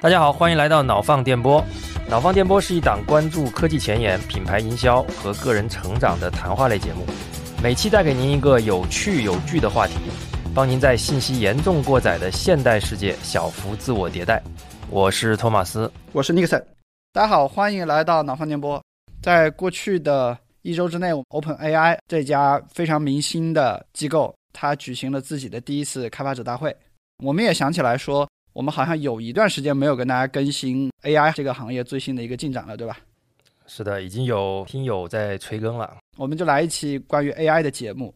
大家好，欢迎来到脑放电波。脑放电波是一档关注科技前沿、品牌营销和个人成长的谈话类节目，每期带给您一个有趣有据的话题，帮您在信息严重过载的现代世界小幅自我迭代。我是托马斯，我是尼克森。大家好，欢迎来到脑放电波。在过去的一周之内，Open AI 这家非常明星的机构，它举行了自己的第一次开发者大会。我们也想起来说。我们好像有一段时间没有跟大家更新 AI 这个行业最新的一个进展了，对吧？是的，已经有听友在催更了。我们就来一期关于 AI 的节目。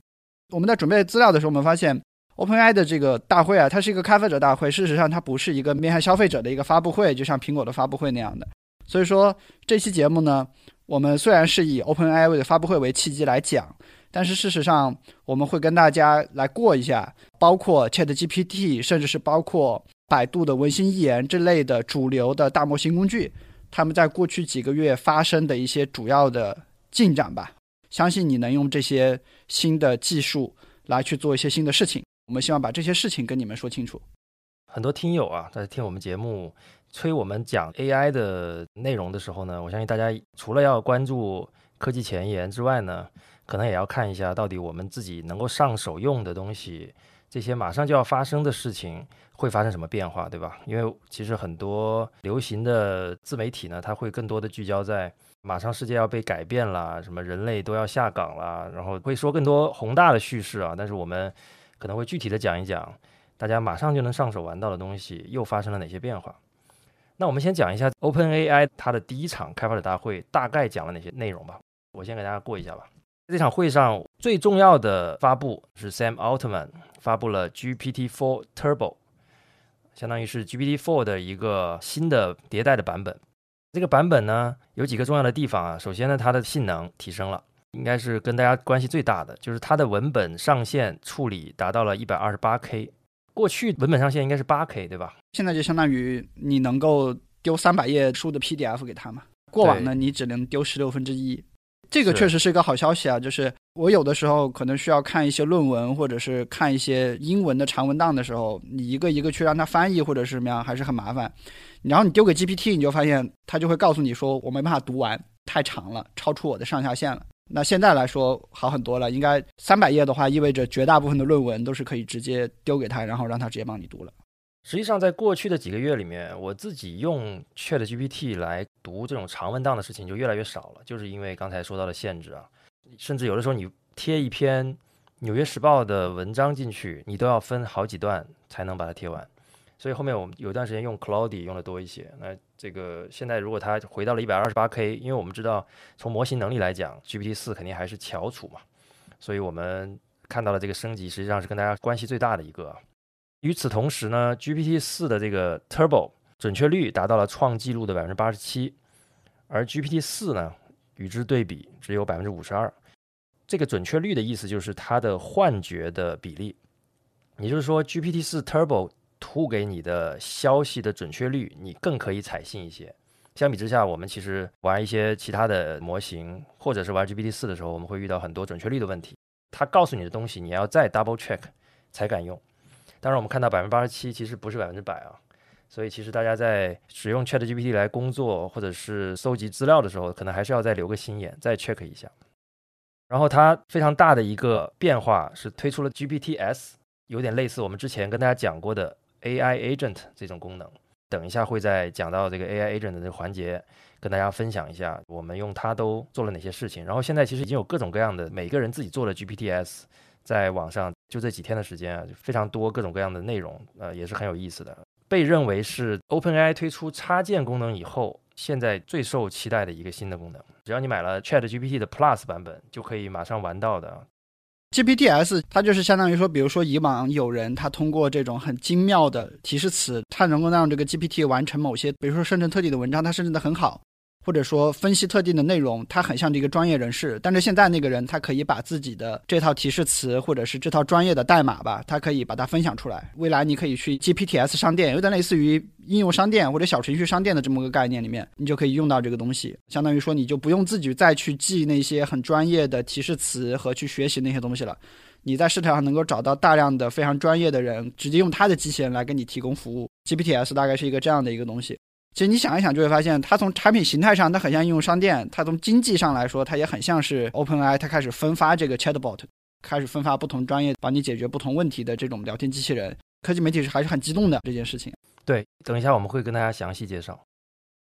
我们在准备资料的时候，我们发现 OpenAI 的这个大会啊，它是一个开发者大会，事实上它不是一个面向消费者的一个发布会，就像苹果的发布会那样的。所以说这期节目呢，我们虽然是以 OpenAI 的发布会为契机来讲。但是事实上，我们会跟大家来过一下，包括 ChatGPT，甚至是包括百度的文心一言这类的主流的大模型工具，他们在过去几个月发生的一些主要的进展吧。相信你能用这些新的技术来去做一些新的事情。我们希望把这些事情跟你们说清楚。很多听友啊，在听我们节目催我们讲 AI 的内容的时候呢，我相信大家除了要关注科技前沿之外呢。可能也要看一下，到底我们自己能够上手用的东西，这些马上就要发生的事情会发生什么变化，对吧？因为其实很多流行的自媒体呢，它会更多的聚焦在马上世界要被改变了，什么人类都要下岗了，然后会说更多宏大的叙事啊。但是我们可能会具体的讲一讲，大家马上就能上手玩到的东西又发生了哪些变化。那我们先讲一下 OpenAI 它的第一场开发者大会大概讲了哪些内容吧。我先给大家过一下吧。这场会上最重要的发布是 Sam Altman 发布了 GPT-4 Turbo，相当于是 GPT-4 的一个新的迭代的版本。这个版本呢有几个重要的地方啊，首先呢它的性能提升了，应该是跟大家关系最大的，就是它的文本上限处理达到了一百二十八 K，过去文本上限应该是八 K 对吧？现在就相当于你能够丢三百页书的 PDF 给他嘛，过往呢你只能丢十六分之一。这个确实是一个好消息啊！就是我有的时候可能需要看一些论文，或者是看一些英文的长文档的时候，你一个一个去让它翻译或者是什么样，还是很麻烦。然后你丢给 GPT，你就发现它就会告诉你说我没办法读完，太长了，超出我的上下限了。那现在来说好很多了，应该三百页的话，意味着绝大部分的论文都是可以直接丢给他，然后让他直接帮你读了。实际上，在过去的几个月里面，我自己用 Chat GPT 来读这种长文档的事情就越来越少了，就是因为刚才说到的限制啊，甚至有的时候你贴一篇《纽约时报》的文章进去，你都要分好几段才能把它贴完。所以后面我们有一段时间用 Claude 用的多一些。那这个现在如果它回到了一百二十八 K，因为我们知道从模型能力来讲，GPT 四肯定还是翘楚嘛，所以我们看到了这个升级，实际上是跟大家关系最大的一个。与此同时呢，GPT 四的这个 Turbo 准确率达到了创纪录的百分之八十七，而 GPT 四呢与之对比只有百分之五十二。这个准确率的意思就是它的幻觉的比例，也就是说 GPT 四 Turbo 吐给你的消息的准确率，你更可以采信一些。相比之下，我们其实玩一些其他的模型，或者是玩 GPT 四的时候，我们会遇到很多准确率的问题。它告诉你的东西，你要再 double check 才敢用。当然，我们看到百分之八十七其实不是百分之百啊，所以其实大家在使用 Chat GPT 来工作或者是搜集资料的时候，可能还是要再留个心眼，再 check 一下。然后它非常大的一个变化是推出了 GPTs，有点类似我们之前跟大家讲过的 AI Agent 这种功能。等一下会在讲到这个 AI Agent 的这个环节，跟大家分享一下我们用它都做了哪些事情。然后现在其实已经有各种各样的每个人自己做的 GPTs。在网上就这几天的时间啊，非常多各种各样的内容，呃，也是很有意思的。被认为是 OpenAI 推出插件功能以后，现在最受期待的一个新的功能。只要你买了 ChatGPT 的 Plus 版本，就可以马上玩到的。GPTs 它就是相当于说，比如说以往有人他通过这种很精妙的提示词，它能够让这个 GPT 完成某些，比如说生成特定的文章，它生成的很好。或者说分析特定的内容，他很像这个专业人士。但是现在那个人，他可以把自己的这套提示词，或者是这套专业的代码吧，他可以把它分享出来。未来你可以去 GPTs 商店，有点类似于应用商店或者小程序商店的这么个概念里面，你就可以用到这个东西。相当于说，你就不用自己再去记那些很专业的提示词和去学习那些东西了。你在市场上能够找到大量的非常专业的人，直接用他的机器人来给你提供服务。GPTs 大概是一个这样的一个东西。其实你想一想就会发现，它从产品形态上它很像应用商店，它从经济上来说它也很像是 OpenAI，它开始分发这个 Chatbot，开始分发不同专业帮你解决不同问题的这种聊天机器人。科技媒体是还是很激动的这件事情。对，等一下我们会跟大家详细介绍。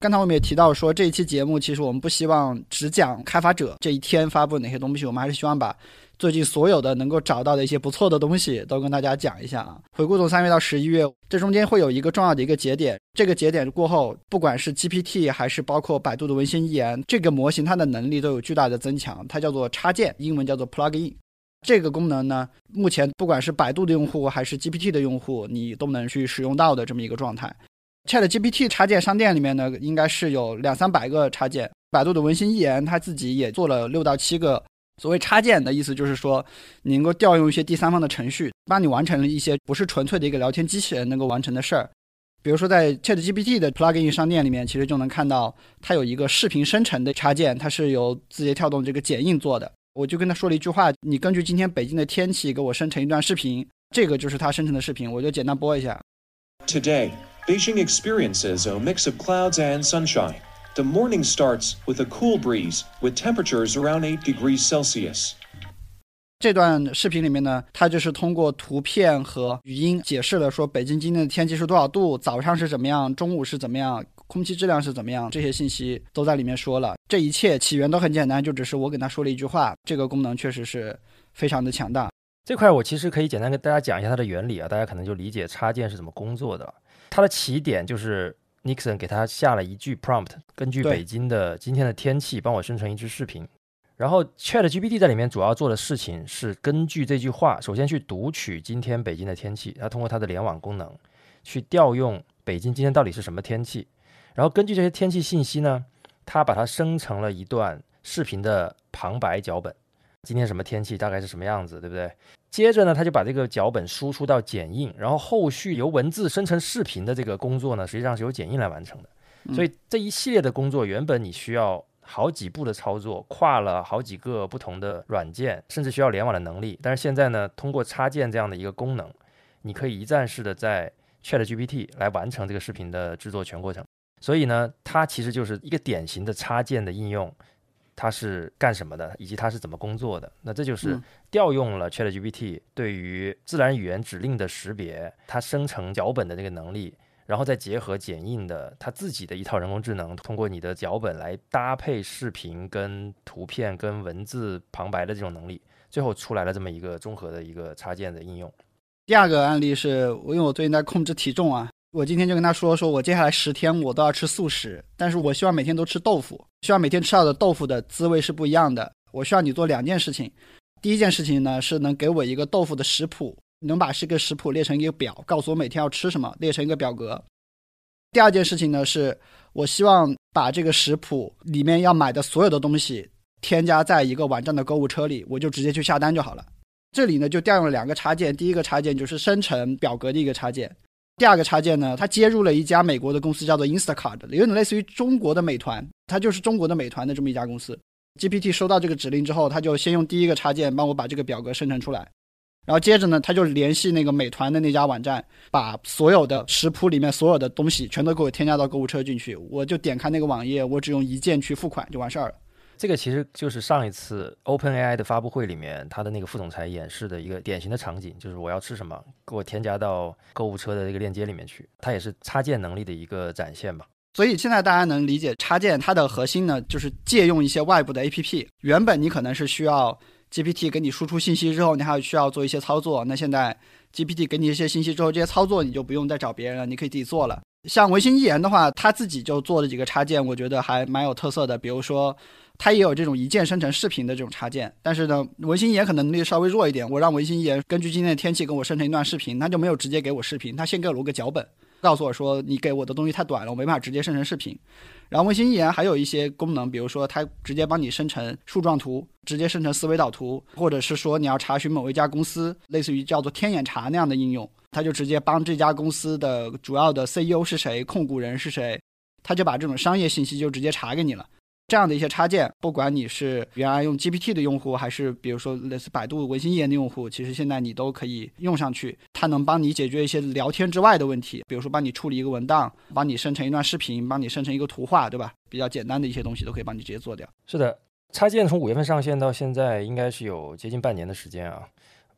刚才我们也提到说，这一期节目其实我们不希望只讲开发者这一天发布哪些东西，我们还是希望把最近所有的能够找到的一些不错的东西都跟大家讲一下啊。回顾从三月到十一月，这中间会有一个重要的一个节点，这个节点过后，不管是 GPT 还是包括百度的文心一言，这个模型它的能力都有巨大的增强，它叫做插件，英文叫做 plugin。这个功能呢，目前不管是百度的用户还是 GPT 的用户，你都能去使用到的这么一个状态。Chat GPT 插件商店里面呢，应该是有两三百个插件。百度的文心一言他自己也做了六到七个。所谓插件的意思就是说，你能够调用一些第三方的程序，帮你完成了一些不是纯粹的一个聊天机器人能够完成的事儿。比如说，在 Chat GPT 的 Plugin 商店里面，其实就能看到它有一个视频生成的插件，它是由字节跳动这个剪映做的。我就跟他说了一句话：“你根据今天北京的天气给我生成一段视频。”这个就是它生成的视频，我就简单播一下。Today. Beijing experiences a mix of clouds and sunshine. The morning starts with a cool breeze, with temperatures around 8 degrees Celsius. 这段视频里面呢，它就是通过图片和语音解释了说北京今天的天气是多少度，早上是怎么样，中午是怎么样，空气质量是怎么样，这些信息都在里面说了。这一切起源都很简单，就只是我跟他说了一句话。这个功能确实是非常的强大。这块我其实可以简单跟大家讲一下它的原理啊，大家可能就理解插件是怎么工作的。它的起点就是 Nixon 给他下了一句 prompt，根据北京的今天的天气帮我生成一支视频。然后 Chat GPT 在里面主要做的事情是根据这句话，首先去读取今天北京的天气，它通过它的联网功能去调用北京今天到底是什么天气，然后根据这些天气信息呢，它把它生成了一段视频的旁白脚本。今天什么天气，大概是什么样子，对不对？接着呢，他就把这个脚本输出到剪映，然后后续由文字生成视频的这个工作呢，实际上是由剪映来完成的。所以这一系列的工作，原本你需要好几步的操作，跨了好几个不同的软件，甚至需要联网的能力。但是现在呢，通过插件这样的一个功能，你可以一站式的在 Chat GPT 来完成这个视频的制作全过程。所以呢，它其实就是一个典型的插件的应用。它是干什么的，以及它是怎么工作的？那这就是调用了 ChatGPT 对于自然语言指令的识别，它生成脚本的这个能力，然后再结合剪映的它自己的一套人工智能，通过你的脚本来搭配视频、跟图片、跟文字旁白的这种能力，最后出来了这么一个综合的一个插件的应用。第二个案例是，因为我最近在控制体重啊。我今天就跟他说，说我接下来十天我都要吃素食，但是我希望每天都吃豆腐，希望每天吃到的豆腐的滋味是不一样的。我需要你做两件事情，第一件事情呢是能给我一个豆腐的食谱，能把这个食谱列成一个表，告诉我每天要吃什么，列成一个表格。第二件事情呢是，我希望把这个食谱里面要买的所有的东西添加在一个网站的购物车里，我就直接去下单就好了。这里呢就调用了两个插件，第一个插件就是生成表格的一个插件。第二个插件呢，它接入了一家美国的公司，叫做 Instacart，有点类似于中国的美团，它就是中国的美团的这么一家公司。GPT 收到这个指令之后，它就先用第一个插件帮我把这个表格生成出来，然后接着呢，它就联系那个美团的那家网站，把所有的食谱里面所有的东西全都给我添加到购物车进去，我就点开那个网页，我只用一键去付款就完事儿了。这个其实就是上一次 OpenAI 的发布会里面，他的那个副总裁演示的一个典型的场景，就是我要吃什么，给我添加到购物车的这个链接里面去。它也是插件能力的一个展现吧。所以现在大家能理解插件它的核心呢，就是借用一些外部的 APP。原本你可能是需要 GPT 给你输出信息之后，你还需要做一些操作。那现在 GPT 给你一些信息之后，这些操作你就不用再找别人了，你可以自己做了。像文心一言的话，他自己就做了几个插件，我觉得还蛮有特色的。比如说。它也有这种一键生成视频的这种插件，但是呢，文心一言可能能力稍微弱一点。我让文心一言根据今天的天气给我生成一段视频，它就没有直接给我视频，它先给了我个脚本，告诉我说你给我的东西太短了，我没办法直接生成视频。然后文心一言还有一些功能，比如说它直接帮你生成树状图，直接生成思维导图，或者是说你要查询某一家公司，类似于叫做天眼查那样的应用，它就直接帮这家公司的主要的 CEO 是谁，控股人是谁，它就把这种商业信息就直接查给你了。这样的一些插件，不管你是原来用 GPT 的用户，还是比如说类似百度文心一言的用户，其实现在你都可以用上去。它能帮你解决一些聊天之外的问题，比如说帮你处理一个文档，帮你生成一段视频，帮你生成一个图画，对吧？比较简单的一些东西都可以帮你直接做掉。是的，插件从五月份上线到现在，应该是有接近半年的时间啊。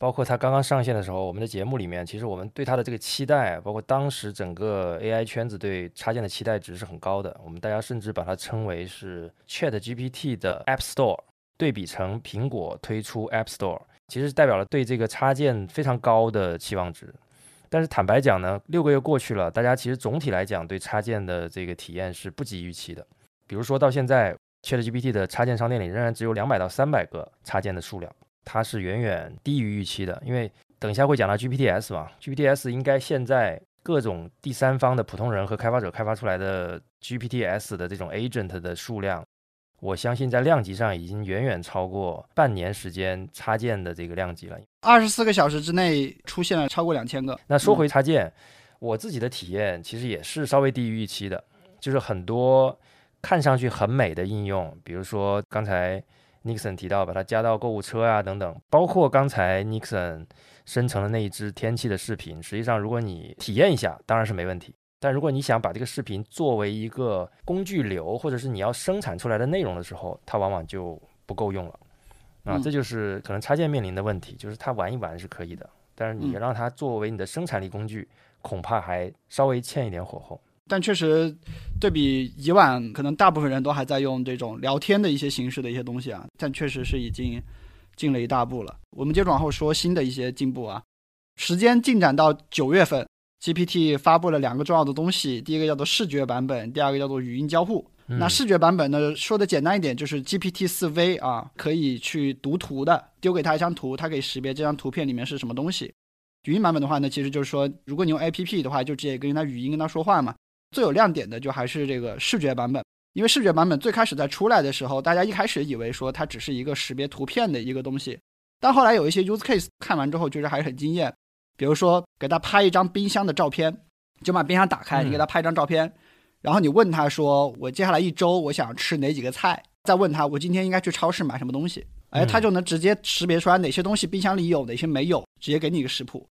包括它刚刚上线的时候，我们的节目里面，其实我们对它的这个期待，包括当时整个 AI 圈子对插件的期待值是很高的。我们大家甚至把它称为是 Chat GPT 的 App Store，对比成苹果推出 App Store，其实代表了对这个插件非常高的期望值。但是坦白讲呢，六个月过去了，大家其实总体来讲对插件的这个体验是不及预期的。比如说到现在，Chat GPT 的插件商店里仍然只有两百到三百个插件的数量。它是远远低于预期的，因为等一下会讲到 GPTs 嘛，GPTs 应该现在各种第三方的普通人和开发者开发出来的 GPTs 的这种 agent 的数量，我相信在量级上已经远远超过半年时间插件的这个量级了。二十四个小时之内出现了超过两千个。那说回插件，我自己的体验其实也是稍微低于预期的，就是很多看上去很美的应用，比如说刚才。Nixon 提到把它加到购物车啊等等，包括刚才 Nixon 生成的那一支天气的视频。实际上，如果你体验一下，当然是没问题。但如果你想把这个视频作为一个工具流，或者是你要生产出来的内容的时候，它往往就不够用了。啊，这就是可能插件面临的问题，就是它玩一玩是可以的，但是你让它作为你的生产力工具，恐怕还稍微欠一点火候。但确实，对比以往，可能大部分人都还在用这种聊天的一些形式的一些东西啊，但确实是已经进了一大步了。我们接着往后说新的一些进步啊。时间进展到九月份，GPT 发布了两个重要的东西，第一个叫做视觉版本，第二个叫做语音交互。那视觉版本呢，说的简单一点，就是 GPT 四 V 啊，可以去读图的，丢给他一张图，它可以识别这张图片里面是什么东西。语音版本的话呢，其实就是说，如果你用 APP 的话，就直接跟他语音跟他说话嘛。最有亮点的就还是这个视觉版本，因为视觉版本最开始在出来的时候，大家一开始以为说它只是一个识别图片的一个东西，但后来有一些 use case 看完之后，觉得还是很惊艳。比如说给他拍一张冰箱的照片，就把冰箱打开，你给他拍一张照片，然后你问他说我接下来一周我想吃哪几个菜，再问他我今天应该去超市买什么东西，哎，他就能直接识别出来哪些东西冰箱里有，哪些没有，直接给你一个食谱。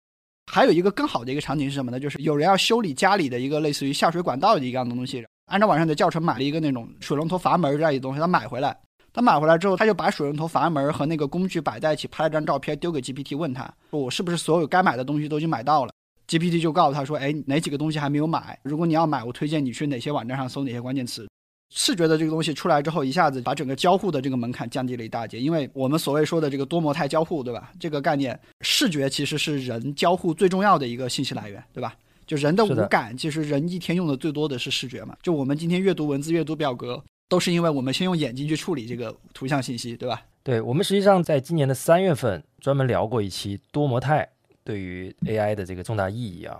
还有一个更好的一个场景是什么呢？就是有人要修理家里的一个类似于下水管道的一样的东西，按照网上的教程买了一个那种水龙头阀门这样一东西，他买回来，他买回来之后，他就把水龙头阀门和那个工具摆在一起，拍了张照片丢给 GPT，问他我是不是所有该买的东西都已经买到了？GPT 就告诉他说，哎，哪几个东西还没有买？如果你要买，我推荐你去哪些网站上搜哪些关键词。视觉的这个东西出来之后，一下子把整个交互的这个门槛降低了一大截。因为我们所谓说的这个多模态交互，对吧？这个概念，视觉其实是人交互最重要的一个信息来源，对吧？就人的五感，其实人一天用的最多的是视觉嘛。就我们今天阅读文字、阅读表格，都是因为我们先用眼睛去处理这个图像信息，对吧？对，我们实际上在今年的三月份专门聊过一期多模态对于 AI 的这个重大意义啊。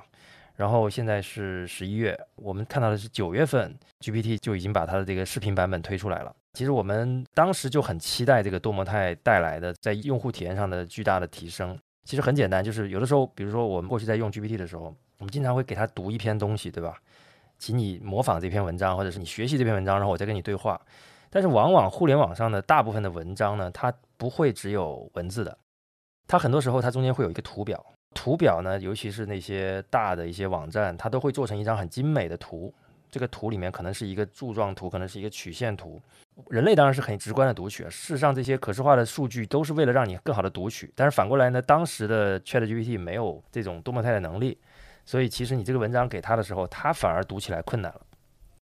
然后现在是十一月，我们看到的是九月份，GPT 就已经把它的这个视频版本推出来了。其实我们当时就很期待这个多模态带来的在用户体验上的巨大的提升。其实很简单，就是有的时候，比如说我们过去在用 GPT 的时候，我们经常会给他读一篇东西，对吧？请你模仿这篇文章，或者是你学习这篇文章，然后我再跟你对话。但是往往互联网上的大部分的文章呢，它不会只有文字的，它很多时候它中间会有一个图表。图表呢，尤其是那些大的一些网站，它都会做成一张很精美的图。这个图里面可能是一个柱状图，可能是一个曲线图。人类当然是很直观的读取。事实上，这些可视化的数据都是为了让你更好的读取。但是反过来呢，当时的 ChatGPT 没有这种多模态的能力，所以其实你这个文章给他的时候，他反而读起来困难了。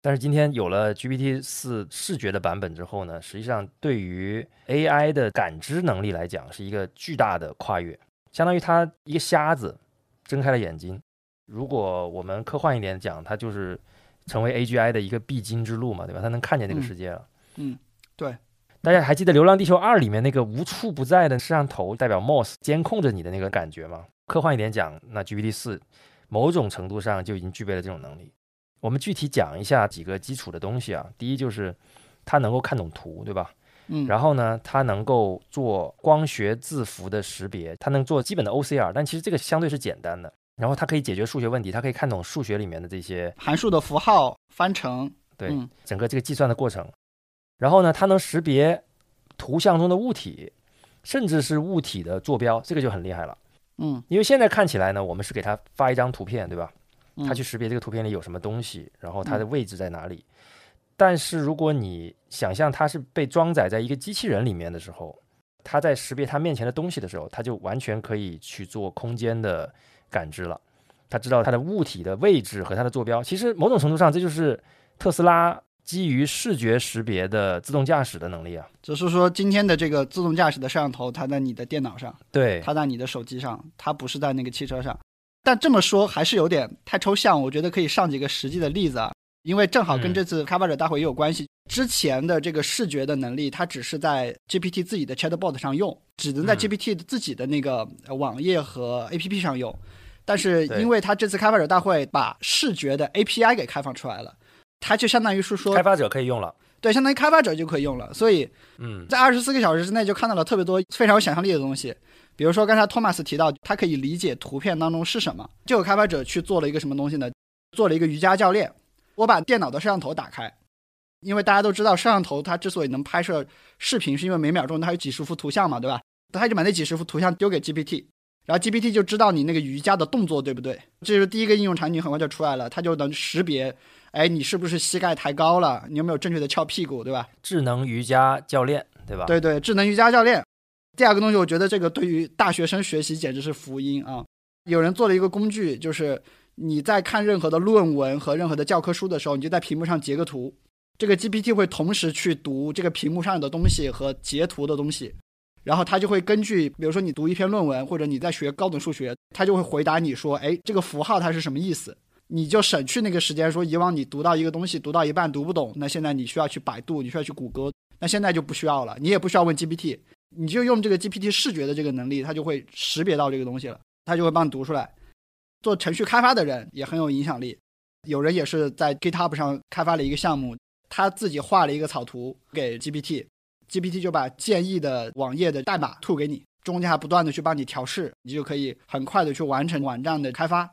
但是今天有了 GPT 四视觉的版本之后呢，实际上对于 AI 的感知能力来讲，是一个巨大的跨越。相当于他一个瞎子睁开了眼睛。如果我们科幻一点讲，他就是成为 AGI 的一个必经之路嘛，对吧？他能看见这个世界了。嗯，对。大家还记得《流浪地球二》里面那个无处不在的摄像头代表 Moss 监控着你的那个感觉吗？科幻一点讲，那 GPT 四某种程度上就已经具备了这种能力。我们具体讲一下几个基础的东西啊。第一就是它能够看懂图，对吧？嗯，然后呢，它能够做光学字符的识别，它能做基本的 OCR，但其实这个相对是简单的。然后它可以解决数学问题，它可以看懂数学里面的这些函数的符号、方程，对整个这个计算的过程。然后呢，它能识别图像中的物体，甚至是物体的坐标，这个就很厉害了。嗯，因为现在看起来呢，我们是给它发一张图片，对吧？嗯它去识别这个图片里有什么东西，然后它的位置在哪里。但是如果你想象它是被装载在一个机器人里面的时候，它在识别它面前的东西的时候，它就完全可以去做空间的感知了。它知道它的物体的位置和它的坐标。其实某种程度上，这就是特斯拉基于视觉识别的自动驾驶的能力啊。只是说今天的这个自动驾驶的摄像头，它在你的电脑上，对，它在你的手机上，它不是在那个汽车上。但这么说还是有点太抽象，我觉得可以上几个实际的例子啊，因为正好跟嗯这次开发者大会也有关系。之前的这个视觉的能力，它只是在 GPT 自己的 Chatbot 上用，只能在嗯 GPT 自己的那个呃网页和 APP 上用。但是因为它这次开发者大会把视觉的 API 给开放出来了，它就相当于是说开，发者可以用了。对，相当于开发者就可以用了。所以嗯，在二十四个小时之内就看到了特别多非常有想象力的东西。比如说刚才托马斯提到，他可以理解图片当中是什么，就有开发者去做了一个什么东西呢？做了一个瑜伽教练。我把电脑的摄像头打开，因为大家都知道摄像头它之所以能拍摄视频，是因为每秒钟它有几十幅图像嘛，对吧？他就把那几十幅图像丢给 GPT，然后 GPT 就知道你那个瑜伽的动作对不对？这就是第一个应用场景，很快就出来了，它就能识别，哎，你是不是膝盖抬高了？你有没有正确的翘屁股，对吧？智能瑜伽教练，对吧？对对，智能瑜伽教练。第二个东西，我觉得这个对于大学生学习简直是福音啊！有人做了一个工具，就是你在看任何的论文和任何的教科书的时候，你就在屏幕上截个图，这个 GPT 会同时去读这个屏幕上的东西和截图的东西，然后它就会根据，比如说你读一篇论文，或者你在学高等数学，它就会回答你说，哎，这个符号它是什么意思？你就省去那个时间，说以往你读到一个东西读到一半读不懂，那现在你需要去百度，你需要去谷歌，那现在就不需要了，你也不需要问 GPT，你就用这个 GPT 视觉的这个能力，它就会识别到这个东西了，它就会帮你读出来。做程序开发的人也很有影响力，有人也是在 GitHub 上开发了一个项目，他自己画了一个草图给 GPT，GPT 就把建议的网页的代码吐给你，中间还不断的去帮你调试，你就可以很快的去完成网站的开发。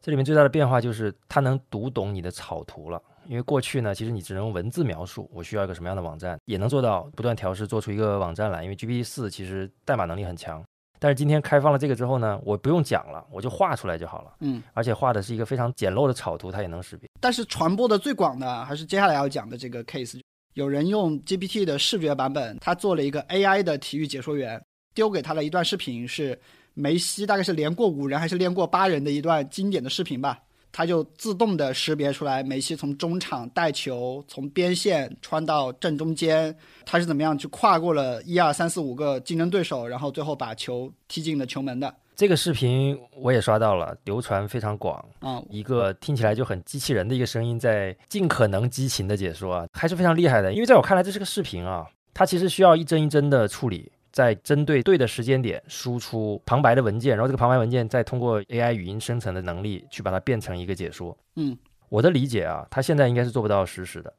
这里面最大的变化就是它能读懂你的草图了。因为过去呢，其实你只能用文字描述我需要一个什么样的网站，也能做到不断调试，做出一个网站来。因为 GPT 四其实代码能力很强，但是今天开放了这个之后呢，我不用讲了，我就画出来就好了，嗯，而且画的是一个非常简陋的草图，它也能识别。但是传播的最广的还是接下来要讲的这个 case，有人用 GPT 的视觉版本，他做了一个 AI 的体育解说员，丢给他了一段视频，是梅西大概是连过五人还是连过八人的一段经典的视频吧。他就自动的识别出来梅西从中场带球，从边线穿到正中间，他是怎么样去跨过了一二三四五个竞争对手，然后最后把球踢进了球门的。这个视频我也刷到了，流传非常广。啊、一个听起来就很机器人的一个声音，在尽可能激情的解说啊，还是非常厉害的。因为在我看来，这是个视频啊，它其实需要一帧一帧的处理，在针对对的时间点输出旁白的文件，然后这个旁白文件再通过 AI 语音生成的能力去把它变成一个解说。嗯，我的理解啊，它现在应该是做不到实时的，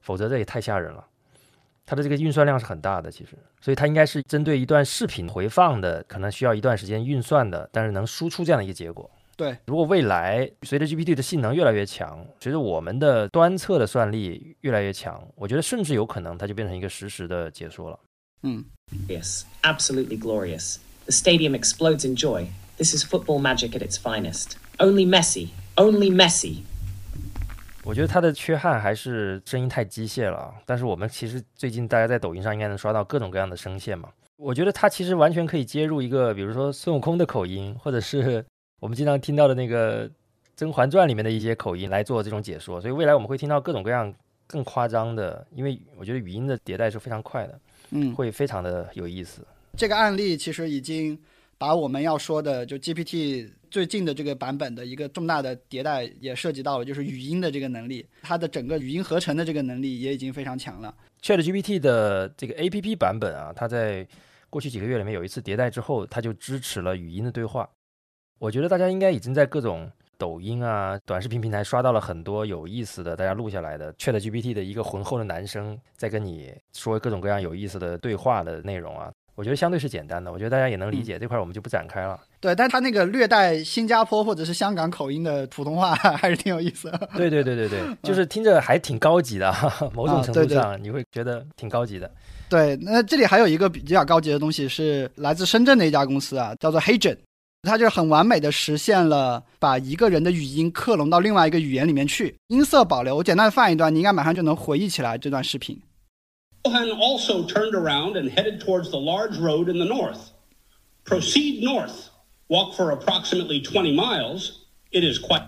否则这也太吓人了。它的这个运算量是很大的，其实，所以它应该是针对一段视频回放的，可能需要一段时间运算的，但是能输出这样的一个结果。对，如果未来随着 GPT 的性能越来越强，随着我们的端侧的算力越来越强，我觉得甚至有可能它就变成一个实时的解说了。嗯，Glorious, absolutely glorious. The stadium explodes in joy. This is football magic at its finest. Only Messi, only Messi. 我觉得它的缺憾还是声音太机械了，但是我们其实最近大家在抖音上应该能刷到各种各样的声线嘛。我觉得它其实完全可以接入一个，比如说孙悟空的口音，或者是我们经常听到的那个《甄嬛传》里面的一些口音来做这种解说。所以未来我们会听到各种各样更夸张的，因为我觉得语音的迭代是非常快的，嗯，会非常的有意思。这个案例其实已经把我们要说的就 GPT 最近的这个版本的一个重大的迭代也涉及到了，就是语音的这个能力，它的整个语音合成的这个能力也已经非常强了。ChatGPT 的这个 APP 版本啊，它在过去几个月里面有一次迭代之后，它就支持了语音的对话。我觉得大家应该已经在各种抖音啊、短视频平台刷到了很多有意思的，大家录下来的 ChatGPT 的一个浑厚的男生在跟你说各种各样有意思的对话的内容啊。我觉得相对是简单的，我觉得大家也能理解，这块我们就不展开了。对，但他那个略带新加坡或者是香港口音的普通话还是挺有意思的。对对对对对，就是听着还挺高级的，某种程度上你会觉得挺高级的。对，那这里还有一个比较高级的东西是来自深圳的一家公司啊，叫做 Hagen，它就是很完美的实现了把一个人的语音克隆到另外一个语言里面去，音色保留。我简单放一段，你应该马上就能回忆起来这段视频。Johan also turned around and headed towards the large road in the north. Proceed north. Walk for approximately 20 miles. It is quite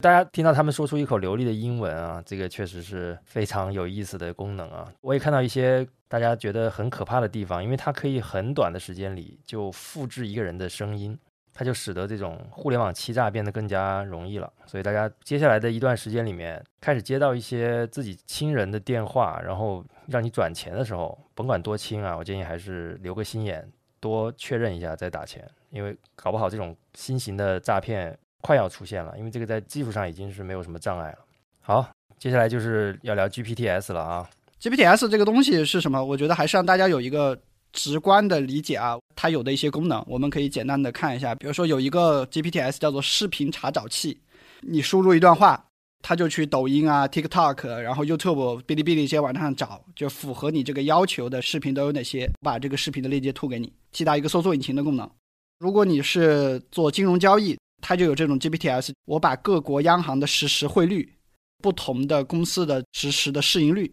大家听到他们说出一口流利的英文啊，这个确实是非常有意思的功能啊。我也看到一些大家觉得很可怕的地方，因为它可以很短的时间里就复制一个人的声音，它就使得这种互联网欺诈变得更加容易了。所以大家接下来的一段时间里面，开始接到一些自己亲人的电话，然后让你转钱的时候，甭管多亲啊，我建议还是留个心眼，多确认一下再打钱，因为搞不好这种新型的诈骗快要出现了，因为这个在技术上已经是没有什么障碍了。好，接下来就是要聊 GPTs 了啊。GPTs 这个东西是什么？我觉得还是让大家有一个直观的理解啊。它有的一些功能，我们可以简单的看一下。比如说有一个 GPTs 叫做视频查找器，你输入一段话，它就去抖音啊、TikTok，然后 YouTube、哔哩哔哩这些网站上找，就符合你这个要求的视频都有哪些，把这个视频的链接吐给你，起到一个搜索引擎的功能。如果你是做金融交易，它就有这种 GPTs，我把各国央行的实时汇率、不同的公司的实时的市盈率。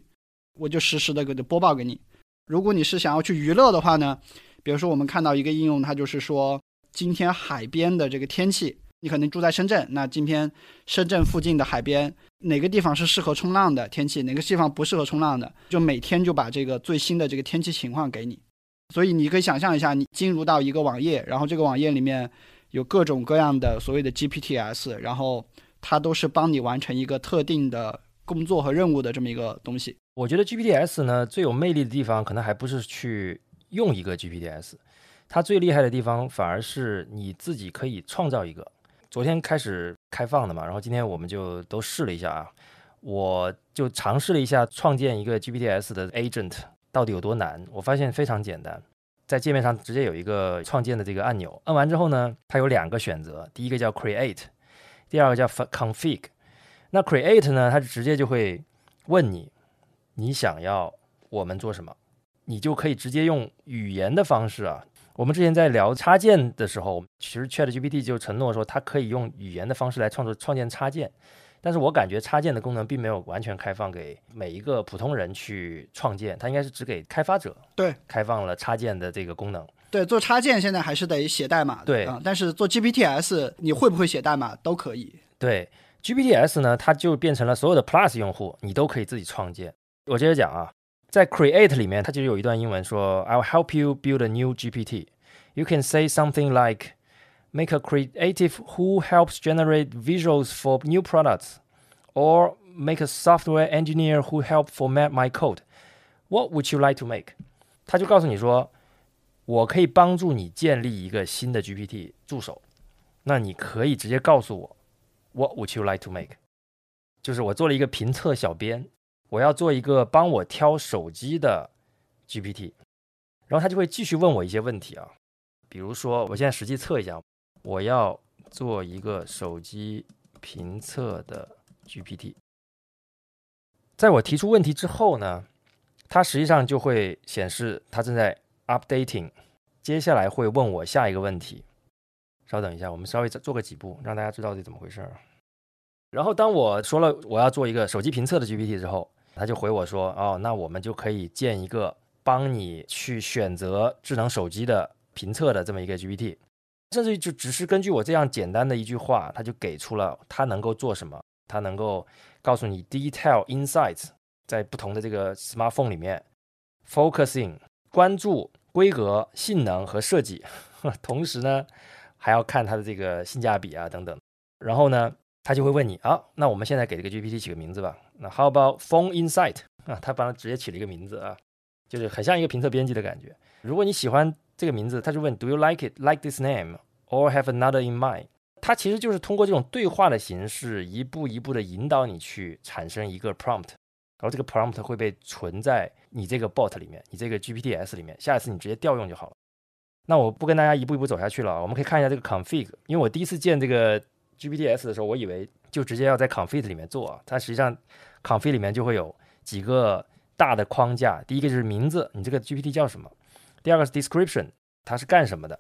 我就实时的给它播报给你。如果你是想要去娱乐的话呢，比如说我们看到一个应用，它就是说今天海边的这个天气，你可能住在深圳，那今天深圳附近的海边哪个地方是适合冲浪的天气，哪个地方不适合冲浪的，就每天就把这个最新的这个天气情况给你。所以你可以想象一下，你进入到一个网页，然后这个网页里面有各种各样的所谓的 GPTs，然后它都是帮你完成一个特定的工作和任务的这么一个东西。我觉得 GPTs 呢最有魅力的地方，可能还不是去用一个 GPTs，它最厉害的地方反而是你自己可以创造一个。昨天开始开放的嘛，然后今天我们就都试了一下啊，我就尝试了一下创建一个 GPTs 的 agent 到底有多难，我发现非常简单，在界面上直接有一个创建的这个按钮，按完之后呢，它有两个选择，第一个叫 create，第二个叫 config。那 create 呢，它直接就会问你。你想要我们做什么，你就可以直接用语言的方式啊。我们之前在聊插件的时候，其实 Chat GPT 就承诺说它可以用语言的方式来创作创建插件，但是我感觉插件的功能并没有完全开放给每一个普通人去创建，它应该是只给开发者对开放了插件的这个功能。对，做插件现在还是得写代码的，对啊、但是做 GPTs 你会不会写代码都可以。对 GPTs 呢，它就变成了所有的 Plus 用户你都可以自己创建。我接着讲啊，在 Create 里面，它就有一段英文说：“I will help you build a new GPT. You can say something like, make a creative who helps generate visuals for new products, or make a software engineer who help format my code. What would you like to make？” 他就告诉你说，我可以帮助你建立一个新的 GPT 助手。那你可以直接告诉我 ，What would you like to make？就是我做了一个评测小编。我要做一个帮我挑手机的 GPT，然后他就会继续问我一些问题啊，比如说我现在实际测一下，我要做一个手机评测的 GPT，在我提出问题之后呢，它实际上就会显示它正在 updating，接下来会问我下一个问题。稍等一下，我们稍微再做个几步，让大家知道这怎么回事儿。然后当我说了我要做一个手机评测的 GPT 之后，他就回我说：“哦，那我们就可以建一个帮你去选择智能手机的评测的这么一个 GPT。”甚至就只是根据我这样简单的一句话，他就给出了他能够做什么，他能够告诉你 detail insights，在不同的这个 smartphone 里面 focusing 关注规格、性能和设计，同时呢还要看它的这个性价比啊等等。然后呢，他就会问你啊，那我们现在给这个 GPT 起个名字吧。那 How about Phone Insight 啊？他帮他直接起了一个名字啊，就是很像一个评测编辑的感觉。如果你喜欢这个名字，他就问 Do you like it? Like this name or have another in mind？他其实就是通过这种对话的形式，一步一步的引导你去产生一个 prompt，然后这个 prompt 会被存在你这个 bot 里面，你这个 GPTs 里面。下一次你直接调用就好了。那我不跟大家一步一步走下去了，我们可以看一下这个 config。因为我第一次见这个 GPTs 的时候，我以为就直接要在 config 里面做啊，它实际上 config 里面就会有几个大的框架。第一个就是名字，你这个 GPT 叫什么；第二个是 description，它是干什么的；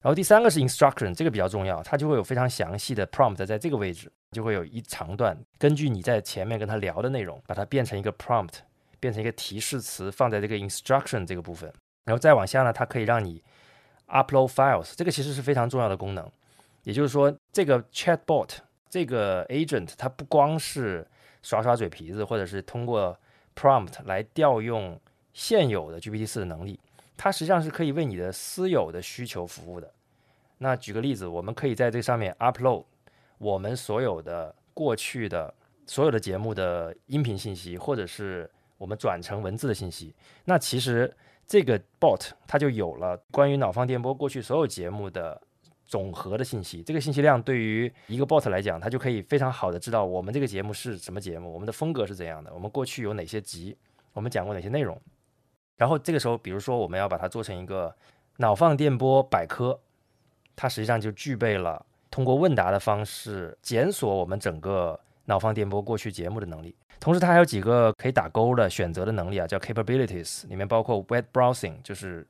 然后第三个是 instruction，这个比较重要，它就会有非常详细的 prompt 在这个位置，就会有一长段，根据你在前面跟他聊的内容，把它变成一个 prompt，变成一个提示词，放在这个 instruction 这个部分。然后再往下呢，它可以让你 upload files，这个其实是非常重要的功能。也就是说，这个 chatbot 这个 agent 它不光是耍耍嘴皮子，或者是通过 prompt 来调用现有的 GPT 四的能力，它实际上是可以为你的私有的需求服务的。那举个例子，我们可以在这上面 upload 我们所有的过去的所有的节目的音频信息，或者是我们转成文字的信息。那其实这个 bot 它就有了关于脑放电波过去所有节目的总和的信息。这个信息量对于一个 bot 来讲，它就可以非常好的知道我们这个节目是什么节目，我们的风格是怎样的，我们过去有哪些集，我们讲过哪些内容。然后这个时候，比如说我们要把它做成一个脑放电波百科，它实际上就具备了通过问答的方式检索我们整个脑放电波过去节目的能力。同时，它还有几个可以打勾的选择的能力啊，叫 capabilities，里面包括 web browsing，就是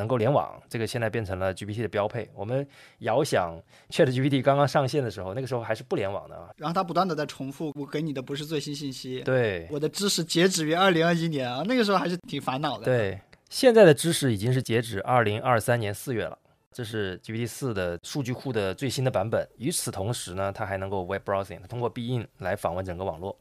能够联网，这个现在变成了 GPT 的标配。我们遥想 Chat GPT 刚刚上线的时候，那个时候还是不联网的啊。然后它不断的在重复，我给你的不是最新信息，对我的知识截止于二零二一年啊，那个时候还是挺烦恼的。，对，现在的知识已经是截止二零二三年四月了。这是 GPT 四的数据库的最新的版本。与此同时呢，它还能够 web browsing，它通过必应来访问整个网络。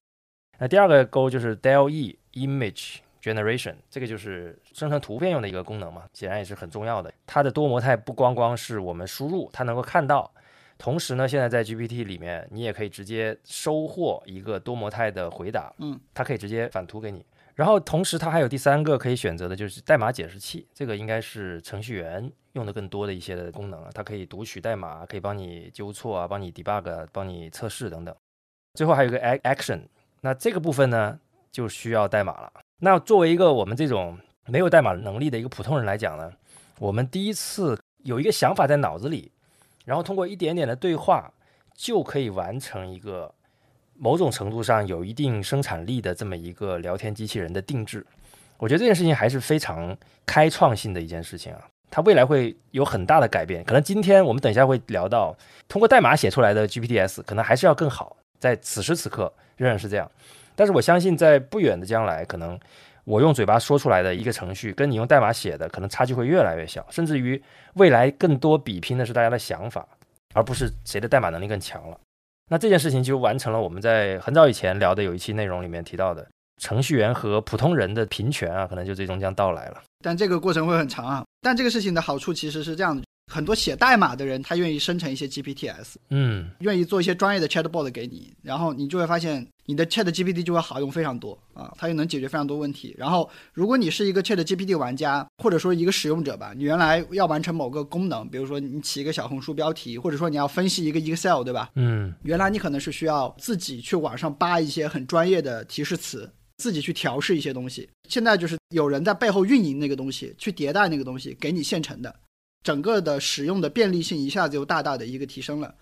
那第二个勾就是 DALL-E Image Generation，这个就是生成图片用的一个功能嘛，显然也是很重要的。它的多模态不光光是我们输入，它能够看到，同时呢，现在在 GPT 里面，你也可以直接收获一个多模态的回答，嗯，它可以直接返图给你。然后同时它还有第三个可以选择的就是代码解释器，这个应该是程序员用的更多的一些的功能啊，它可以读取代码，可以帮你纠错啊，帮你 debug，啊帮你测试等等。最后还有一个 action，那这个部分呢就需要代码了。那作为一个我们这种没有代码能力的一个普通人来讲呢，我们第一次有一个想法在脑子里，然后通过一点点的对话就可以完成一个某种程度上有一定生产力的这么一个聊天机器人的定制。我觉得这件事情还是非常开创性的一件事情啊，它未来会有很大的改变。可能今天我们等一下会聊到，通过代码写出来的 GPTs 可能还是要更好，在此时此刻仍然是这样。但是我相信，在不远的将来，可能我用嘴巴说出来的一个程序，跟你用代码写的，可能差距会越来越小，甚至于未来更多比拼的是大家的想法，而不是谁的代码能力更强了。那这件事情就完成了我们在很早以前聊的有一期内容里面提到的，程序员和普通人的平权啊，可能就最终将到来了。但这个过程会很长啊。但这个事情的好处其实是这样的：很多写代码的人，他愿意生成一些 GPTs，嗯，愿意做一些专业的 chatbot 给你，然后你就会发现你的 Chat GPT 就会好用非常多啊，它又能解决非常多问题。然后，如果你是一个 Chat GPT 玩家，或者说一个使用者吧，你原来要完成某个功能，比如说你起一个小红书标题，或者说你要分析一个 Excel，对吧？嗯，原来你可能是需要自己去网上扒一些很专业的提示词，自己去调试一些东西。现在就是有人在背后运营那个东西，去迭代那个东西，给你现成的，整个的使用的便利性一下子就大大的一个提升了，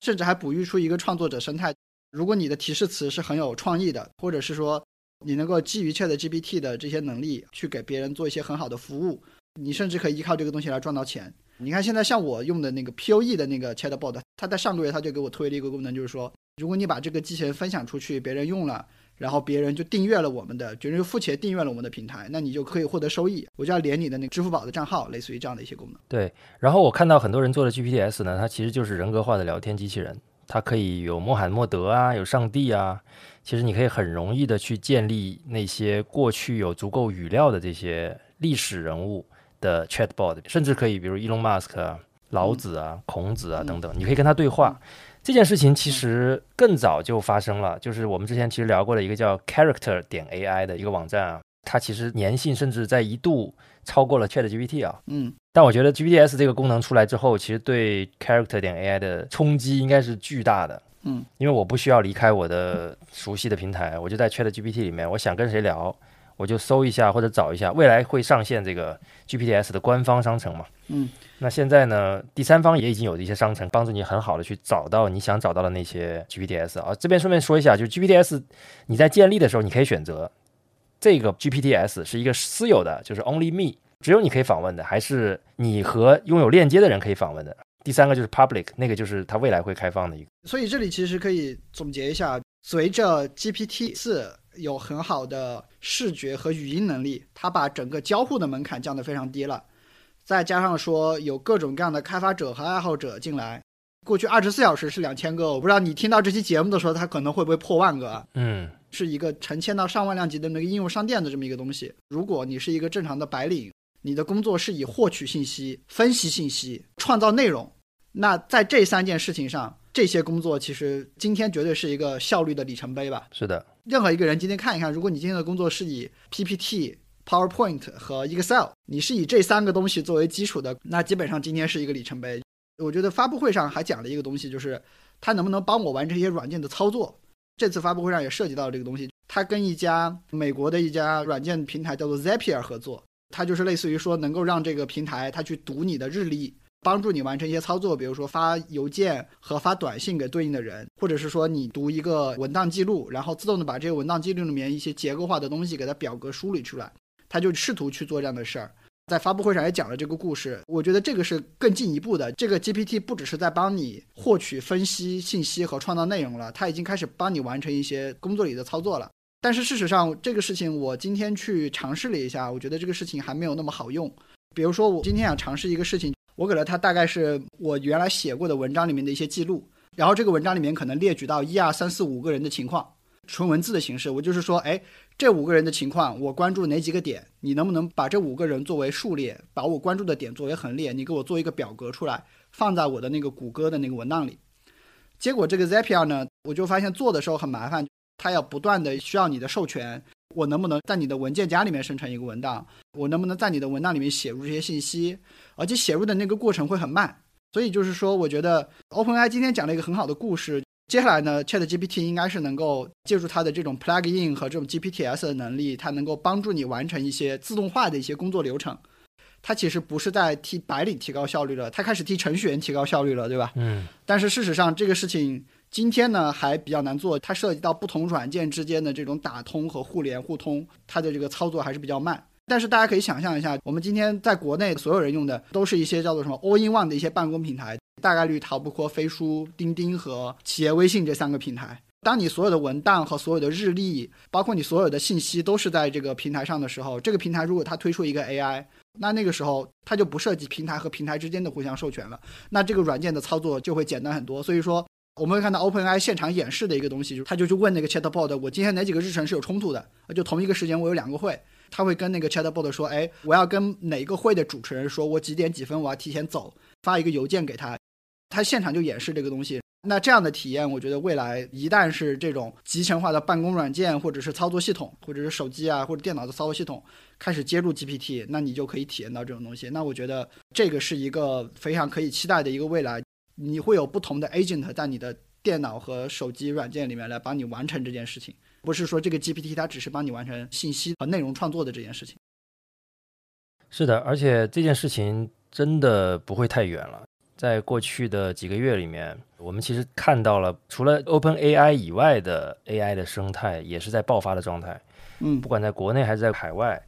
甚至还哺育出一个创作者生态。如果你的提示词是很有创意的，或者是说你能够基于 Chat GPT 的这些能力去给别人做一些很好的服务，你甚至可以依靠这个东西来赚到钱。你看现在像我用的那个 POE 的那个 Chatbot，它在上个月它就给我推了一个功能，就是说，如果你把这个机器人分享出去，别人用了，然后别人就订阅了我们的，别人就付钱订阅了我们的平台，那你就可以获得收益。我就要连你的那个支付宝的账号，类似于这样的一些功能。对。然后我看到很多人做的 GPTs 呢，它其实就是人格化的聊天机器人，它可以有穆罕默德啊，有上帝啊。其实你可以很容易的去建立那些过去有足够语料的这些历史人物的 chatbot，甚至可以比如 Elon Musk 啊、老子啊、孔子啊等等，你可以跟他对话。这件事情其实更早就发生了，就是我们之前其实聊过的一个叫 Character 点 AI 的一个网站啊，它其实粘性甚至在一度超过了 ChatGPT 啊。嗯，但我觉得 GPTs 这个功能出来之后，其实对 Character 点 AI 的冲击应该是巨大的。嗯，因为我不需要离开我的熟悉的平台，我就在 ChatGPT 里面，我想跟谁聊，我就搜一下或者找一下，未来会上线这个 GPTs 的官方商城嘛？嗯，那现在呢，第三方也已经有一些商城帮助你很好的去找到你想找到的那些 GPTs 啊。这边顺便说一下，就是 GPTs 你在建立的时候，你可以选择这个 GPTs 是一个私有的，就是 Only Me，只有你可以访问的，还是你和拥有链接的人可以访问的。第三个就是 Public，那个就是它未来会开放的一个。所以这里其实可以总结一下，随着 GPT 四有很好的视觉和语音能力，它把整个交互的门槛降得非常低了。再加上说有各种各样的开发者和爱好者进来，过去二十四小时是两千个，我不知道你听到这期节目的时候，它可能会不会破万个啊？嗯，是一个成千到上万量级的那个应用商店的这么一个东西。如果你是一个正常的白领，你的工作是以获取信息、分析信息、创造内容，那在这三件事情上，这些工作其实今天绝对是一个效率的里程碑吧。是的，任何一个人今天看一看，如果你今天的工作是以 PPT、PowerPoint 和 Excel，你是以这三个东西作为基础的，那基本上今天是一个里程碑。我觉得发布会上还讲了一个东西，就是它能不能帮我完成一些软件的操作。这次发布会上也涉及到这个东西，它跟一家美国的一家软件平台叫做 Zapier 合作，它就是类似于说能够让这个平台它去读你的日历。帮助你完成一些操作，比如说发邮件和发短信给对应的人，或者是说你读一个文档记录，然后自动的把这个文档记录里面一些结构化的东西给它表格梳理出来，他就试图去做这样的事儿。在发布会上也讲了这个故事，我觉得这个是更进一步的。这个 GPT 不只是在帮你获取、分析信息和创造内容了，它已经开始帮你完成一些工作里的操作了。但是事实上，这个事情我今天去尝试了一下，我觉得这个事情还没有那么好用。比如说，我今天想尝试一个事情。我给了他大概是我原来写过的文章里面的一些记录，然后这个文章里面可能列举到一二三四五个人的情况，纯文字的形式。我就是说，哎，这五个人的情况，我关注哪几个点？你能不能把这五个人作为数列，把我关注的点作为横列？你给我做一个表格出来，放在我的那个谷歌的那个文档里。结果这个 Zapier 呢，我就发现做的时候很麻烦，它要不断的需要你的授权。我能不能在你的文件夹里面生成一个文档？我能不能在你的文档里面写入这些信息？而且写入的那个过程会很慢。所以就是说，我觉得 OpenAI 今天讲了一个很好的故事。接下来呢，ChatGPT 应该是能够借助它的这种 plug-in 和这种 GPTs 的能力，它能够帮助你完成一些自动化的一些工作流程。它其实不是在替白领提高效率了，它开始替程序员提高效率了，对吧？嗯。但是事实上，这个事情。今天呢还比较难做，它涉及到不同软件之间的这种打通和互联互通，它的这个操作还是比较慢。但是大家可以想象一下，我们今天在国内所有人用的都是一些叫做什么 All in One 的一些办公平台，大概率逃不过飞书、钉钉和企业微信这三个平台。当你所有的文档和所有的日历，包括你所有的信息都是在这个平台上的时候，这个平台如果它推出一个 AI，那那个时候它就不涉及平台和平台之间的互相授权了，那这个软件的操作就会简单很多。所以说。我们会看到 OpenAI 现场演示的一个东西，就是他就去问那个 Chatbot，我今天哪几个日程是有冲突的？就同一个时间我有两个会，他会跟那个 Chatbot 说，哎，我要跟哪一个会的主持人说，我几点几分我要提前走，发一个邮件给他，他现场就演示这个东西。那这样的体验，我觉得未来一旦是这种集成化的办公软件，或者是操作系统，或者是手机啊或者电脑的操作系统开始接入 GPT，那你就可以体验到这种东西。那我觉得这个是一个非常可以期待的一个未来。你会有不同的 agent 在你的电脑和手机软件里面来帮你完成这件事情，不是说这个 GPT 它只是帮你完成信息和内容创作的这件事情。是的，而且这件事情真的不会太远了。在过去的几个月里面，我们其实看到了除了 Open AI 以外的 AI 的生态也是在爆发的状态。嗯，不管在国内还是在海外，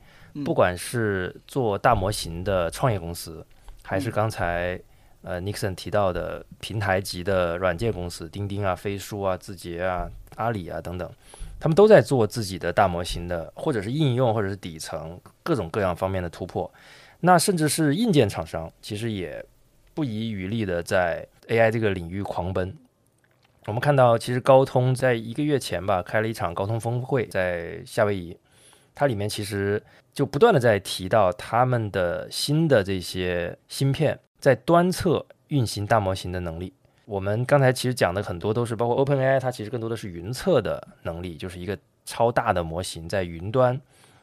不管是做大模型的创业公司，还是刚才。呃，Nixon 提到的平台级的软件公司，钉钉啊、飞书啊、字节啊、阿里啊等等，他们都在做自己的大模型的，或者是应用，或者是底层各种各样方面的突破。那甚至是硬件厂商，其实也不遗余力的在 AI 这个领域狂奔。我们看到，其实高通在一个月前吧，开了一场高通峰会，在夏威夷，它里面其实就不断的在提到他们的新的这些芯片。在端侧运行大模型的能力，我们刚才其实讲的很多都是包括 OpenAI，它其实更多的是云侧的能力，就是一个超大的模型在云端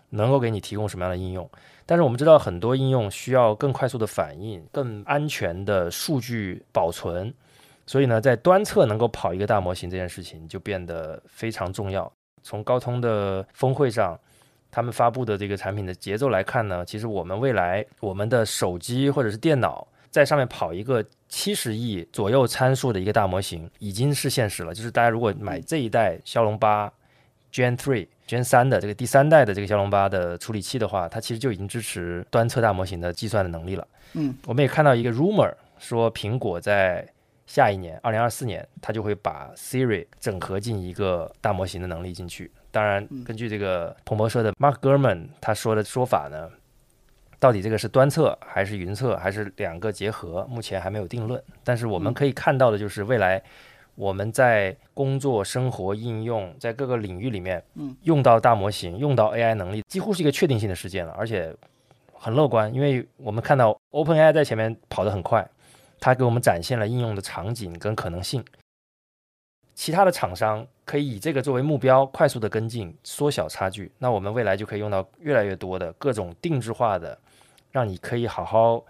能够给你提供什么样的应用。但是我们知道很多应用需要更快速的反应、更安全的数据保存，所以呢，在端侧能够跑一个大模型这件事情就变得非常重要。从高通的峰会上。他们发布的这个产品的节奏来看呢，其实我们未来我们的手机或者是电脑在上面跑一个七十亿左右参数的一个大模型，已经是现实了。就是大家如果买这一代骁龙八 Gen Three、Gen 三的这个第三代的这个骁龙八的处理器的话，它其实就已经支持端侧大模型的计算的能力了。嗯，我们也看到一个 rumor 说，苹果在下一年，二零二四年，它就会把 Siri 整合进一个大模型的能力进去。当然，根据这个彭博社的 Mark Gurman 他说的说法呢，到底这个是端测还是云测还是两个结合，目前还没有定论。但是我们可以看到的就是，未来我们在工作、生活、应用，在各个领域里面，嗯，用到大模型、用到 AI 能力，几乎是一个确定性的事件了，而且很乐观，因为我们看到 OpenAI 在前面跑得很快。它给我们展现了应用的场景跟可能性，其他的厂商可以以这个作为目标，快速的跟进，缩小差距。那我们未来就可以用到越来越多的各种定制化的，让你可以好好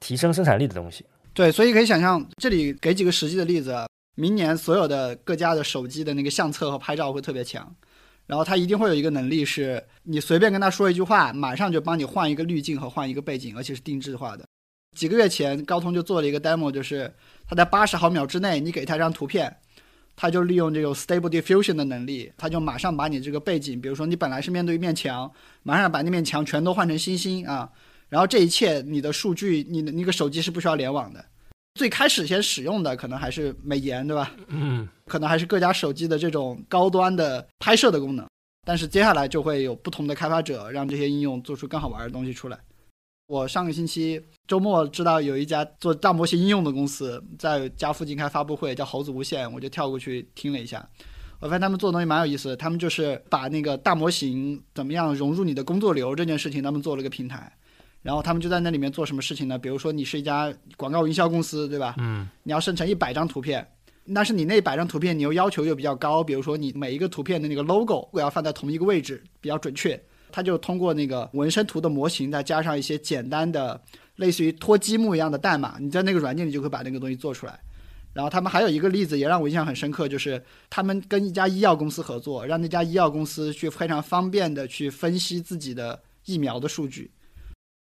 提升生产力的东西。对，所以可以想象，这里给几个实际的例子。明年所有的各家的手机的那个相册和拍照会特别强，然后它一定会有一个能力，是你随便跟他说一句话，马上就帮你换一个滤镜和换一个背景，而且是定制化的。几个月前，高通就做了一个 demo，就是它在八十毫秒之内，你给他一张图片，他就利用这种 Stable Diffusion 的能力，他就马上把你这个背景，比如说你本来是面对一面墙，马上把那面墙全都换成星星啊，然后这一切你的数据，你的那个手机是不需要联网的。最开始先使用的可能还是美颜，对吧？嗯，可能还是各家手机的这种高端的拍摄的功能，但是接下来就会有不同的开发者让这些应用做出更好玩的东西出来。我上个星期周末知道有一家做大模型应用的公司在家附近开发布会，叫猴子无限，我就跳过去听了一下。我发现他们做的东西蛮有意思的，他们就是把那个大模型怎么样融入你的工作流这件事情，他们做了个平台。然后他们就在那里面做什么事情呢？比如说你是一家广告营销公司，对吧？嗯，你要生成一百张图片，但是你那一百张图片你又要求又比较高，比如说你每一个图片的那个 logo 我要放在同一个位置，比较准确。他就通过那个纹身图的模型，再加上一些简单的类似于拖积木一样的代码，你在那个软件里就可以把那个东西做出来。然后他们还有一个例子也让我印象很深刻，就是他们跟一家医药公司合作，让那家医药公司去非常方便的去分析自己的疫苗的数据。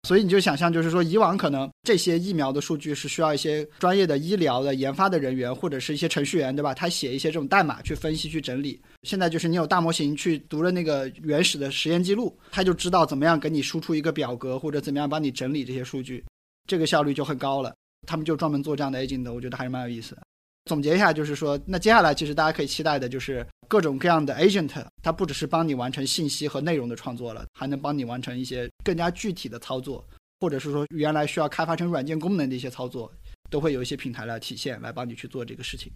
所以你就想象，就是说，以往可能这些疫苗的数据是需要一些专业的医疗的研发的人员，或者是一些程序员，对吧？他写一些这种代码去分析、去整理。现在就是你有大模型去读了那个原始的实验记录，他就知道怎么样给你输出一个表格，或者怎么样帮你整理这些数据，这个效率就很高了。他们就专门做这样的 agent，我觉得还是蛮有意思的。总结一下，就是说，那接下来其实大家可以期待的就是各种各样的 agent，它不只是帮你完成信息和内容的创作了，还能帮你完成一些更加具体的操作，或者是说原来需要开发成软件功能的一些操作，都会有一些平台来体现，来帮你去做这个事情。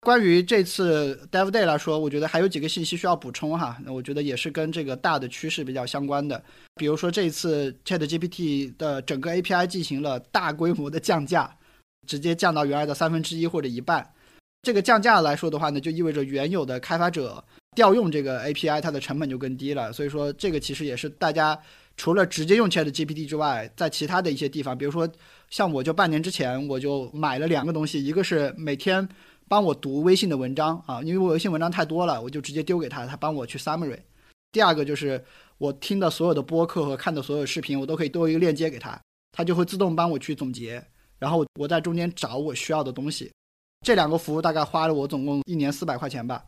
关于这次 Dev Day 来说，我觉得还有几个信息需要补充哈，那我觉得也是跟这个大的趋势比较相关的，比如说这次 Chat GPT 的整个 API 进行了大规模的降价。直接降到原来的三分之一或者一半，这个降价来说的话呢，就意味着原有的开发者调用这个 API，它的成本就更低了。所以说，这个其实也是大家除了直接用 Chat GPT 之外，在其他的一些地方，比如说像我就半年之前我就买了两个东西，一个是每天帮我读微信的文章啊，因为我微信文章太多了，我就直接丢给他，他帮我去 summary。第二个就是我听的所有的播客和看的所有视频，我都可以丢一个链接给他，他就会自动帮我去总结。然后我在中间找我需要的东西，这两个服务大概花了我总共一年四百块钱吧。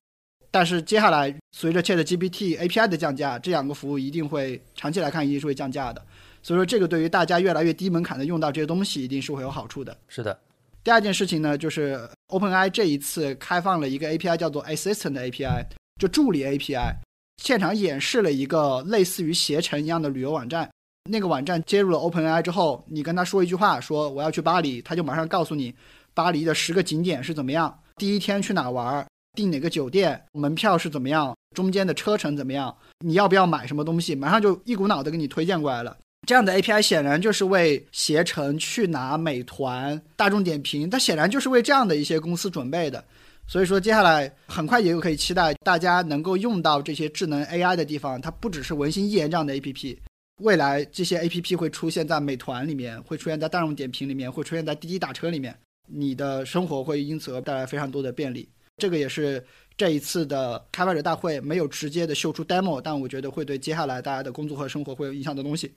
但是接下来随着 Chat GPT API 的降价，这两个服务一定会长期来看一定是会降价的。所以说这个对于大家越来越低门槛的用到这些东西，一定是会有好处的。是的。第二件事情呢，就是 OpenAI 这一次开放了一个 API 叫做 Assistant API，就助理 API，现场演示了一个类似于携程一样的旅游网站。那个网站接入了 OpenAI 之后，你跟他说一句话，说我要去巴黎，他就马上告诉你巴黎的十个景点是怎么样，第一天去哪玩，订哪个酒店，门票是怎么样，中间的车程怎么样，你要不要买什么东西，马上就一股脑的给你推荐过来了。这样的 API 显然就是为携程、去哪、美团、大众点评，它显然就是为这样的一些公司准备的。所以说，接下来很快也有可以期待大家能够用到这些智能 AI 的地方，它不只是文心一言这样的 APP。未来这些 A P P 会出现在美团里面，会出现在大众点评里面，会出现在滴滴打车里面，你的生活会因此而带来非常多的便利。这个也是这一次的开发者大会没有直接的秀出 demo，但我觉得会对接下来大家的工作和生活会有影响的东西。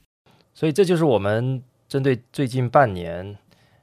所以这就是我们针对最近半年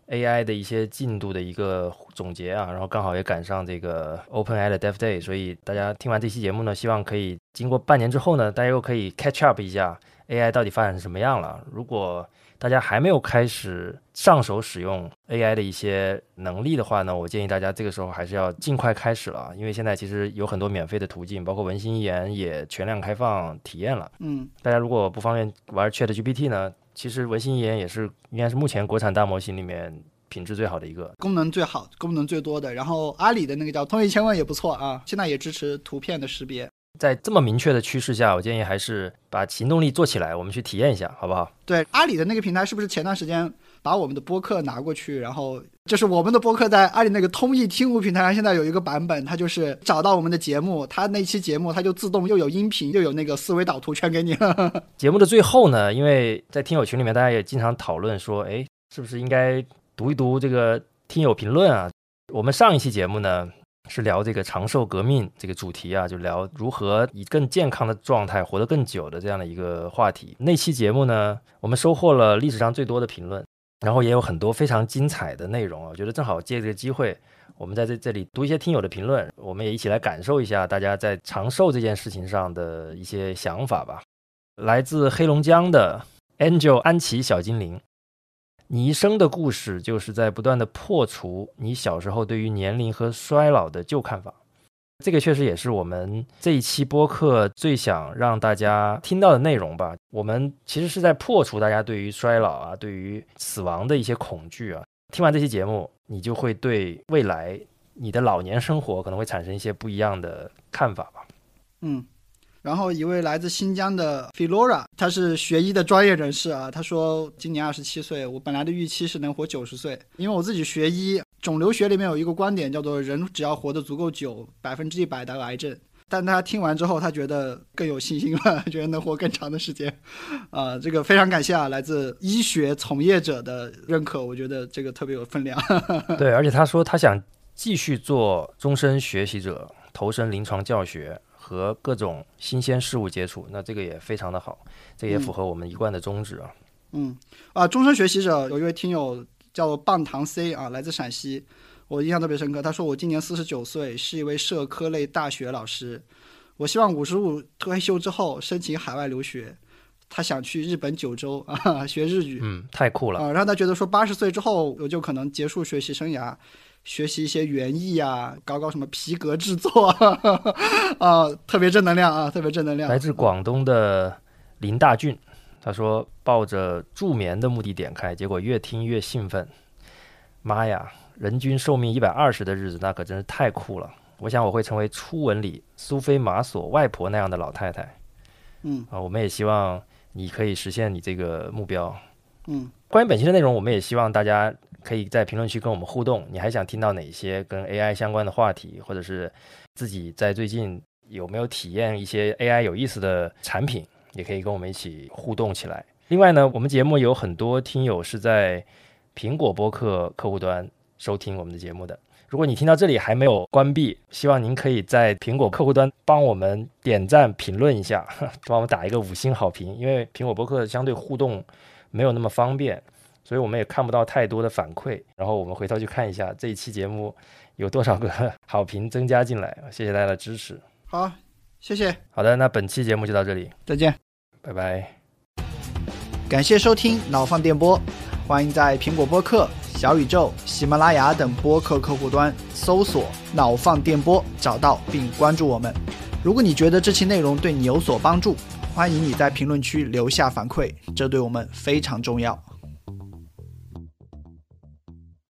AI 的一些进度的一个总结啊，然后刚好也赶上这个 OpenAI 的 Dev Day，所以大家听完这期节目呢，希望可以经过半年之后呢，大家又可以 catch up 一下 AI 到底发展成什么样了。如果大家还没有开始上手使用 AI 的一些能力的话呢，我建议大家这个时候还是要尽快开始了，因为现在其实有很多免费的途径，包括文心一言也全量开放体验了。嗯，大家如果不方便玩 Chat GPT 呢，其实文心一言也是应该是目前国产大模型里面品质最好的一个。功能最好、功能最多的。然后阿里的那个叫通义千问也不错啊，现在也支持图片的识别。在这么明确的趋势下，我建议还是把行动力做起来，我们去体验一下，好不好？对，阿里的那个平台是不是前段时间把我们的播客拿过去，然后就是我们的播客在阿里那个通义听悟平台上，现在有一个版本，它就是找到我们的节目，它那期节目它就自动又有音频又有那个思维导图全给你了。节目的最后呢，因为在听友群里面，大家也经常讨论说，哎，是不是应该读一读这个听友评论啊？我们上一期节目呢。是聊这个长寿革命这个主题啊，就聊如何以更健康的状态活得更久的这样的一个话题。那期节目呢，我们收获了历史上最多的评论，然后也有很多非常精彩的内容啊。我觉得正好借这个机会，我们在这这里读一些听友的评论，我们也一起来感受一下大家在长寿这件事情上的一些想法吧。来自黑龙江的 Angel 安琪小精灵。你一生的故事，就是在不断的破除你小时候对于年龄和衰老的旧看法。这个确实也是我们这一期播客最想让大家听到的内容吧。我们其实是在破除大家对于衰老啊、对于死亡的一些恐惧啊。听完这期节目，你就会对未来你的老年生活可能会产生一些不一样的看法吧。嗯。然后一位来自新疆的 Filora，他是学医的专业人士啊。他说今年二十七岁，我本来的预期是能活九十岁，因为我自己学医，肿瘤学里面有一个观点叫做人只要活得足够久，百分之一百得癌症。但他听完之后，他觉得更有信心了，觉得能活更长的时间。啊，这个非常感谢啊，来自医学从业者的认可，我觉得这个特别有分量。对，而且他说他想继续做终身学习者，投身临床教学。和各种新鲜事物接触，那这个也非常的好，这也符合我们一贯的宗旨啊。嗯啊，终身学习者有一位听友叫棒糖 C 啊，来自陕西，我印象特别深刻。他说我今年四十九岁，是一位社科类大学老师，我希望五十五退休之后申请海外留学。他想去日本九州啊学日语，嗯，太酷了啊！让他觉得说八十岁之后我就可能结束学习生涯。学习一些园艺啊，搞搞什么皮革制作 啊，特别正能量啊，特别正能量。来自广东的林大俊，他说抱着助眠的目的点开，结果越听越兴奋。妈呀，人均寿命一百二十的日子，那可真是太酷了。我想我会成为初吻里苏菲玛索外婆那样的老太太。嗯啊，我们也希望你可以实现你这个目标。嗯，关于本期的内容，我们也希望大家。可以在评论区跟我们互动，你还想听到哪些跟 AI 相关的话题，或者是自己在最近有没有体验一些 AI 有意思的产品，也可以跟我们一起互动起来。另外呢，我们节目有很多听友是在苹果播客客户端收听我们的节目的。如果你听到这里还没有关闭，希望您可以在苹果客户端帮我们点赞、评论一下，帮我们打一个五星好评，因为苹果播客相对互动没有那么方便。所以我们也看不到太多的反馈，然后我们回头去看一下这一期节目有多少个 好评增加进来，谢谢大家的支持。好，谢谢。好的，那本期节目就到这里，再见，拜拜。感谢收听脑放电波，欢迎在苹果播客、小宇宙、喜马拉雅等播客客户端搜索“脑放电波”，找到并关注我们。如果你觉得这期内容对你有所帮助，欢迎你在评论区留下反馈，这对我们非常重要。